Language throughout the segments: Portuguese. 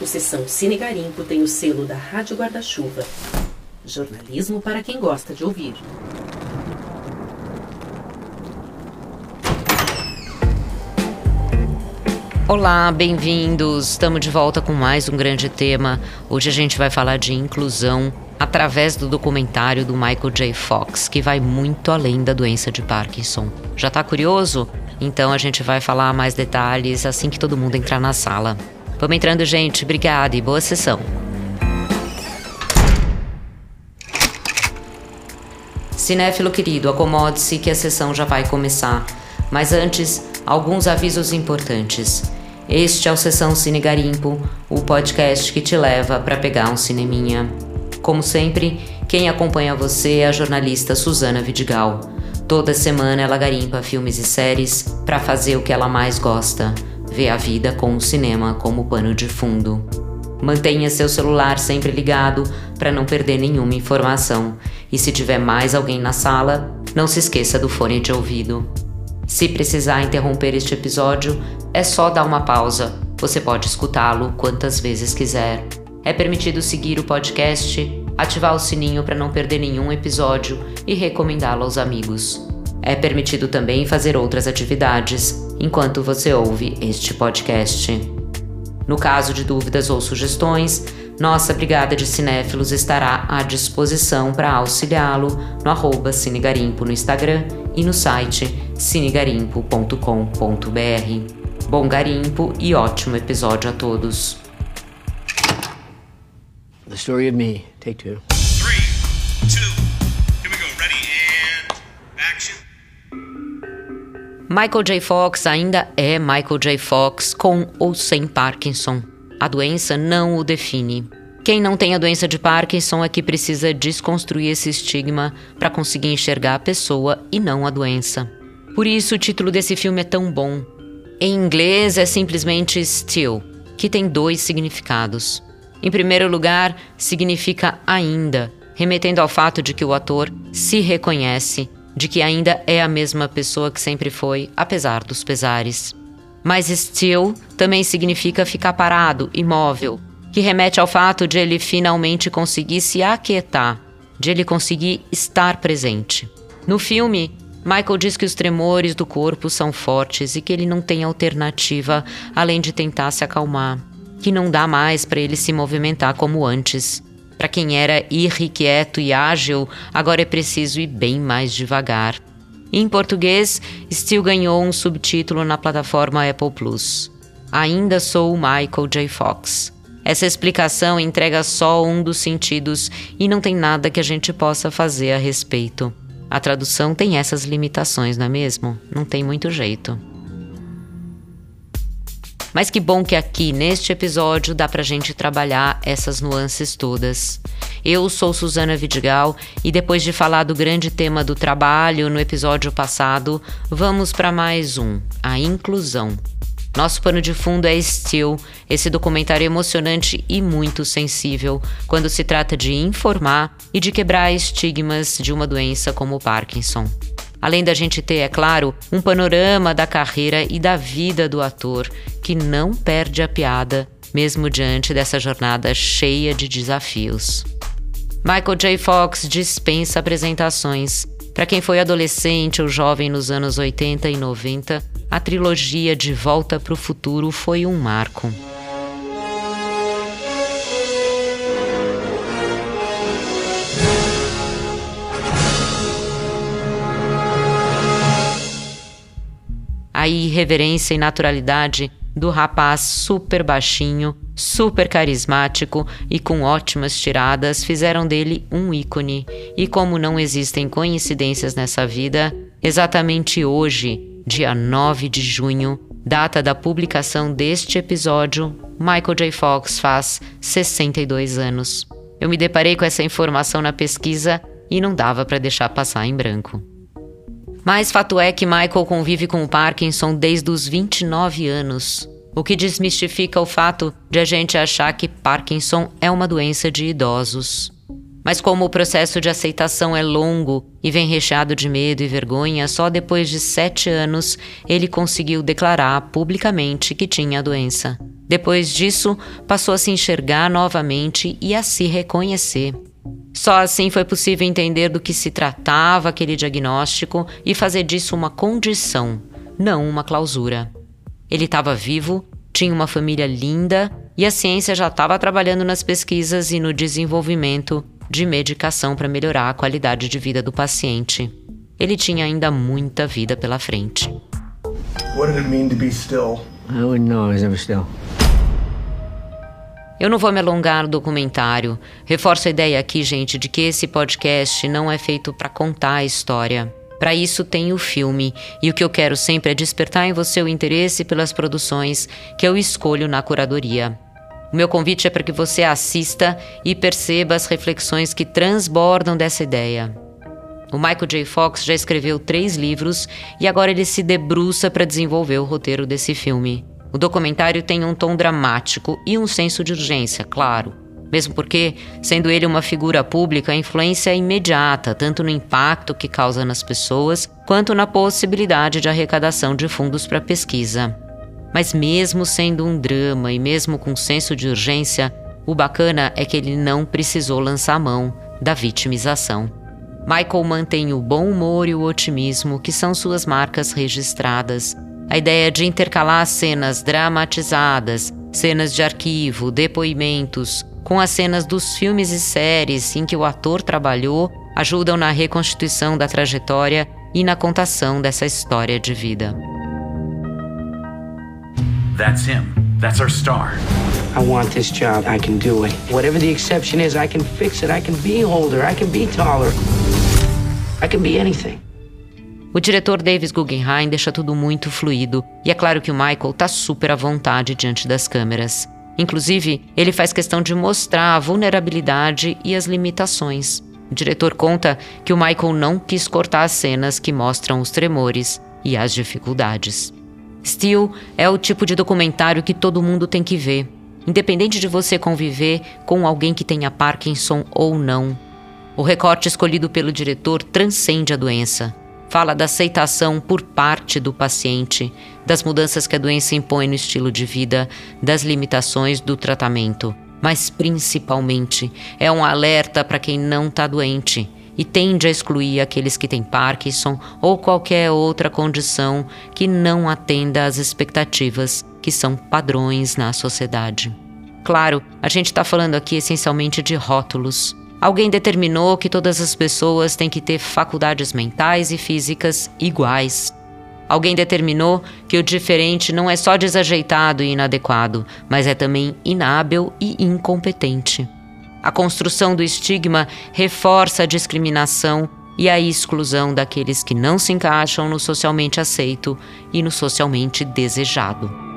O Sessão Cine Garimpo tem o selo da Rádio Guarda-Chuva. Jornalismo para quem gosta de ouvir. Olá, bem-vindos. Estamos de volta com mais um grande tema. Hoje a gente vai falar de inclusão através do documentário do Michael J. Fox, que vai muito além da doença de Parkinson. Já está curioso? Então a gente vai falar mais detalhes assim que todo mundo entrar na sala. Vamos entrando, gente. Obrigada e boa sessão. Cinéfilo querido, acomode-se que a sessão já vai começar. Mas antes, alguns avisos importantes. Este é o Sessão Cine Garimpo, o podcast que te leva para pegar um cineminha. Como sempre, quem acompanha você é a jornalista Suzana Vidigal. Toda semana ela garimpa filmes e séries para fazer o que ela mais gosta, ver a vida com o cinema como pano de fundo. Mantenha seu celular sempre ligado para não perder nenhuma informação. E se tiver mais alguém na sala, não se esqueça do fone de ouvido. Se precisar interromper este episódio, é só dar uma pausa. Você pode escutá-lo quantas vezes quiser. É permitido seguir o podcast, ativar o sininho para não perder nenhum episódio e recomendá-lo aos amigos. É permitido também fazer outras atividades enquanto você ouve este podcast. No caso de dúvidas ou sugestões, nossa Brigada de Cinéfilos estará à disposição para auxiliá-lo no arroba Cinegarimpo no Instagram e no site cinegarimpo.com.br. Bom garimpo e ótimo episódio a todos. The story of me, take two. Michael J. Fox ainda é Michael J. Fox com ou sem Parkinson. A doença não o define. Quem não tem a doença de Parkinson é que precisa desconstruir esse estigma para conseguir enxergar a pessoa e não a doença. Por isso o título desse filme é tão bom. Em inglês é simplesmente Still, que tem dois significados. Em primeiro lugar, significa ainda, remetendo ao fato de que o ator se reconhece, de que ainda é a mesma pessoa que sempre foi, apesar dos pesares. Mas still também significa ficar parado, imóvel, que remete ao fato de ele finalmente conseguir se aquietar, de ele conseguir estar presente. No filme, Michael diz que os tremores do corpo são fortes e que ele não tem alternativa além de tentar se acalmar, que não dá mais para ele se movimentar como antes. Para quem era irrequieto e ágil, agora é preciso ir bem mais devagar. Em português, Still ganhou um subtítulo na plataforma Apple Plus. Ainda sou o Michael J. Fox. Essa explicação entrega só um dos sentidos e não tem nada que a gente possa fazer a respeito. A tradução tem essas limitações, não é mesmo? Não tem muito jeito. Mas que bom que aqui neste episódio dá pra gente trabalhar essas nuances todas. Eu sou Suzana Vidigal e depois de falar do grande tema do trabalho no episódio passado, vamos para mais um: a inclusão. Nosso pano de fundo é Still, esse documentário emocionante e muito sensível quando se trata de informar e de quebrar estigmas de uma doença como o Parkinson. Além da gente ter, é claro, um panorama da carreira e da vida do ator, que não perde a piada, mesmo diante dessa jornada cheia de desafios. Michael J. Fox dispensa apresentações. Para quem foi adolescente ou jovem nos anos 80 e 90, a trilogia De Volta para o Futuro foi um marco. A irreverência e naturalidade do rapaz super baixinho, super carismático e com ótimas tiradas fizeram dele um ícone. E como não existem coincidências nessa vida, exatamente hoje, dia 9 de junho, data da publicação deste episódio, Michael J. Fox faz 62 anos. Eu me deparei com essa informação na pesquisa e não dava para deixar passar em branco. Mas fato é que Michael convive com o Parkinson desde os 29 anos, o que desmistifica o fato de a gente achar que Parkinson é uma doença de idosos. Mas como o processo de aceitação é longo e vem recheado de medo e vergonha, só depois de sete anos ele conseguiu declarar publicamente que tinha a doença. Depois disso, passou a se enxergar novamente e a se reconhecer. Só assim foi possível entender do que se tratava aquele diagnóstico e fazer disso uma condição, não uma clausura. Ele estava vivo, tinha uma família linda e a ciência já estava trabalhando nas pesquisas e no desenvolvimento de medicação para melhorar a qualidade de vida do paciente. Ele tinha ainda muita vida pela frente. What did it mean to be still? I wouldn't know I was ever still. Eu não vou me alongar no documentário. Reforço a ideia aqui, gente, de que esse podcast não é feito para contar a história. Para isso tem o filme, e o que eu quero sempre é despertar em você o interesse pelas produções que eu escolho na curadoria. O meu convite é para que você assista e perceba as reflexões que transbordam dessa ideia. O Michael J. Fox já escreveu três livros e agora ele se debruça para desenvolver o roteiro desse filme. O documentário tem um tom dramático e um senso de urgência, claro. Mesmo porque, sendo ele uma figura pública, a influência é imediata, tanto no impacto que causa nas pessoas, quanto na possibilidade de arrecadação de fundos para pesquisa. Mas, mesmo sendo um drama e mesmo com senso de urgência, o bacana é que ele não precisou lançar mão da vitimização. Michael mantém o bom humor e o otimismo, que são suas marcas registradas, a ideia de intercalar cenas dramatizadas, cenas de arquivo, depoimentos, com as cenas dos filmes e séries em que o ator trabalhou ajudam na reconstituição da trajetória e na contação dessa história de vida. That's him. That's our star. I want this job. I can do it. Whatever the exception is, I can fix it. I can be older. I can be taller. I can be anything. O diretor Davis Guggenheim deixa tudo muito fluido, e é claro que o Michael tá super à vontade diante das câmeras. Inclusive, ele faz questão de mostrar a vulnerabilidade e as limitações. O diretor conta que o Michael não quis cortar as cenas que mostram os tremores e as dificuldades. Steel é o tipo de documentário que todo mundo tem que ver, independente de você conviver com alguém que tenha Parkinson ou não. O recorte escolhido pelo diretor transcende a doença fala da aceitação por parte do paciente, das mudanças que a doença impõe no estilo de vida, das limitações do tratamento. Mas principalmente é um alerta para quem não está doente e tende a excluir aqueles que têm Parkinson ou qualquer outra condição que não atenda às expectativas que são padrões na sociedade. Claro, a gente está falando aqui essencialmente de rótulos. Alguém determinou que todas as pessoas têm que ter faculdades mentais e físicas iguais. Alguém determinou que o diferente não é só desajeitado e inadequado, mas é também inábil e incompetente. A construção do estigma reforça a discriminação e a exclusão daqueles que não se encaixam no socialmente aceito e no socialmente desejado.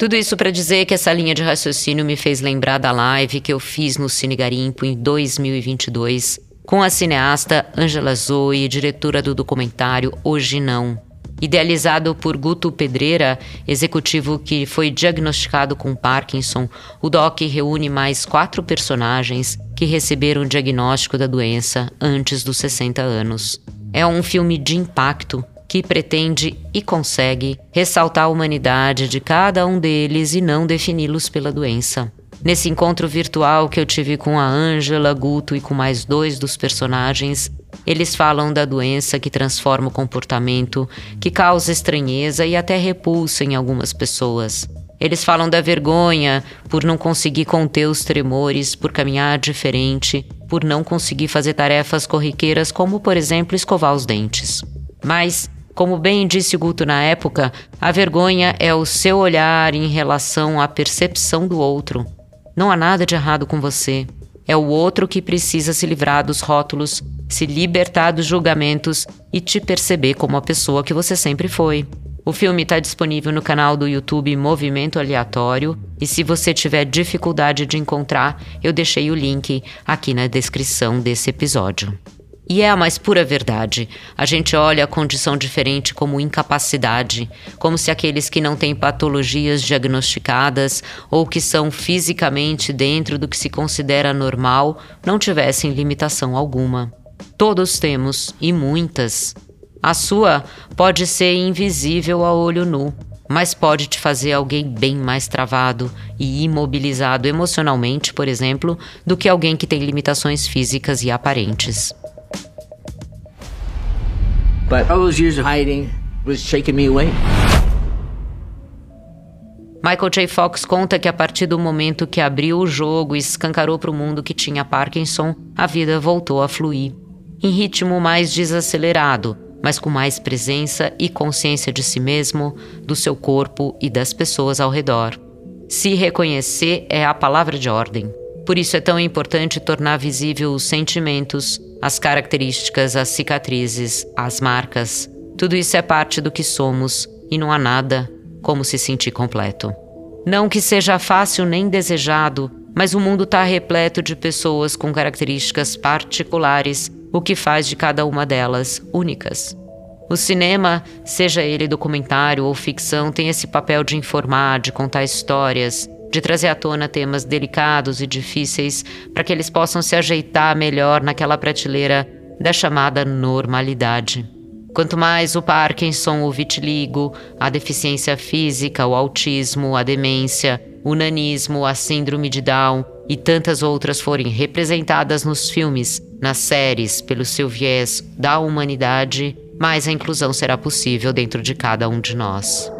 Tudo isso para dizer que essa linha de raciocínio me fez lembrar da live que eu fiz no Cine Garimpo em 2022 com a cineasta Angela Zoe, diretora do documentário Hoje Não. Idealizado por Guto Pedreira, executivo que foi diagnosticado com Parkinson, o doc reúne mais quatro personagens que receberam o diagnóstico da doença antes dos 60 anos. É um filme de impacto que pretende e consegue ressaltar a humanidade de cada um deles e não defini-los pela doença. Nesse encontro virtual que eu tive com a Ângela, Guto e com mais dois dos personagens, eles falam da doença que transforma o comportamento, que causa estranheza e até repulsa em algumas pessoas. Eles falam da vergonha por não conseguir conter os tremores, por caminhar diferente, por não conseguir fazer tarefas corriqueiras, como, por exemplo, escovar os dentes. Mas como bem disse Guto na época, a vergonha é o seu olhar em relação à percepção do outro. Não há nada de errado com você. É o outro que precisa se livrar dos rótulos, se libertar dos julgamentos e te perceber como a pessoa que você sempre foi. O filme está disponível no canal do YouTube Movimento Aleatório e se você tiver dificuldade de encontrar, eu deixei o link aqui na descrição desse episódio. E é a mais pura verdade. A gente olha a condição diferente como incapacidade, como se aqueles que não têm patologias diagnosticadas ou que são fisicamente dentro do que se considera normal não tivessem limitação alguma. Todos temos, e muitas. A sua pode ser invisível a olho nu, mas pode te fazer alguém bem mais travado e imobilizado emocionalmente, por exemplo, do que alguém que tem limitações físicas e aparentes. But all those years of hiding was shaking me away. Michael J. Fox conta que a partir do momento que abriu o jogo e escancarou para o mundo que tinha Parkinson, a vida voltou a fluir. Em ritmo mais desacelerado, mas com mais presença e consciência de si mesmo, do seu corpo e das pessoas ao redor. Se reconhecer é a palavra de ordem. Por isso é tão importante tornar visível os sentimentos, as características, as cicatrizes, as marcas. Tudo isso é parte do que somos e não há nada como se sentir completo. Não que seja fácil nem desejado, mas o mundo está repleto de pessoas com características particulares, o que faz de cada uma delas únicas. O cinema, seja ele documentário ou ficção, tem esse papel de informar, de contar histórias, de trazer à tona temas delicados e difíceis para que eles possam se ajeitar melhor naquela prateleira da chamada normalidade. Quanto mais o Parkinson, o vitiligo, a deficiência física, o autismo, a demência, o nanismo, a síndrome de Down e tantas outras forem representadas nos filmes, nas séries, pelo seu viés da humanidade, mais a inclusão será possível dentro de cada um de nós.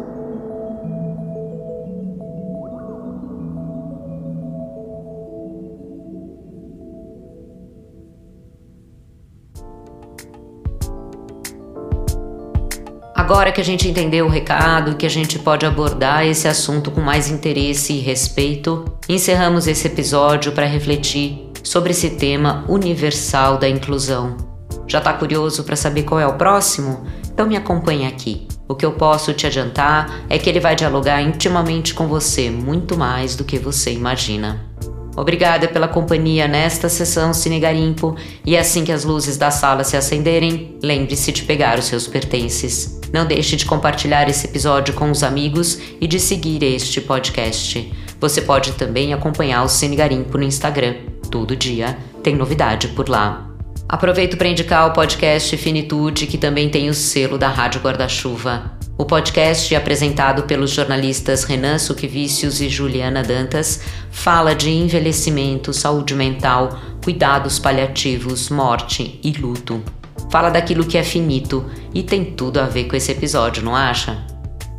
Agora que a gente entendeu o recado que a gente pode abordar esse assunto com mais interesse e respeito, encerramos esse episódio para refletir sobre esse tema universal da inclusão. Já está curioso para saber qual é o próximo? Então me acompanhe aqui. O que eu posso te adiantar é que ele vai dialogar intimamente com você, muito mais do que você imagina. Obrigada pela companhia nesta sessão Cine Garimpo e assim que as luzes da sala se acenderem, lembre-se de pegar os seus pertences. Não deixe de compartilhar esse episódio com os amigos e de seguir este podcast. Você pode também acompanhar o Cine Garimpo no Instagram. Todo dia tem novidade por lá. Aproveito para indicar o podcast Finitude, que também tem o selo da Rádio Guarda-Chuva. O podcast, apresentado pelos jornalistas Renan Suquevicius e Juliana Dantas, fala de envelhecimento, saúde mental, cuidados paliativos, morte e luto. Fala daquilo que é finito e tem tudo a ver com esse episódio, não acha?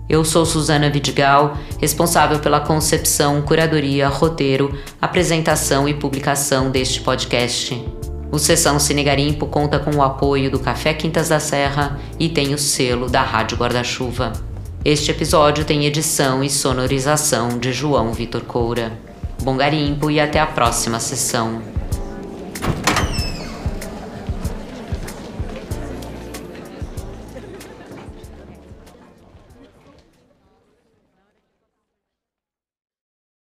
Eu sou Suzana Vidigal, responsável pela concepção, curadoria, roteiro, apresentação e publicação deste podcast. O Sessão Cine Garimpo conta com o apoio do Café Quintas da Serra e tem o selo da Rádio Guarda-Chuva. Este episódio tem edição e sonorização de João Vitor Coura. Bom garimpo e até a próxima sessão.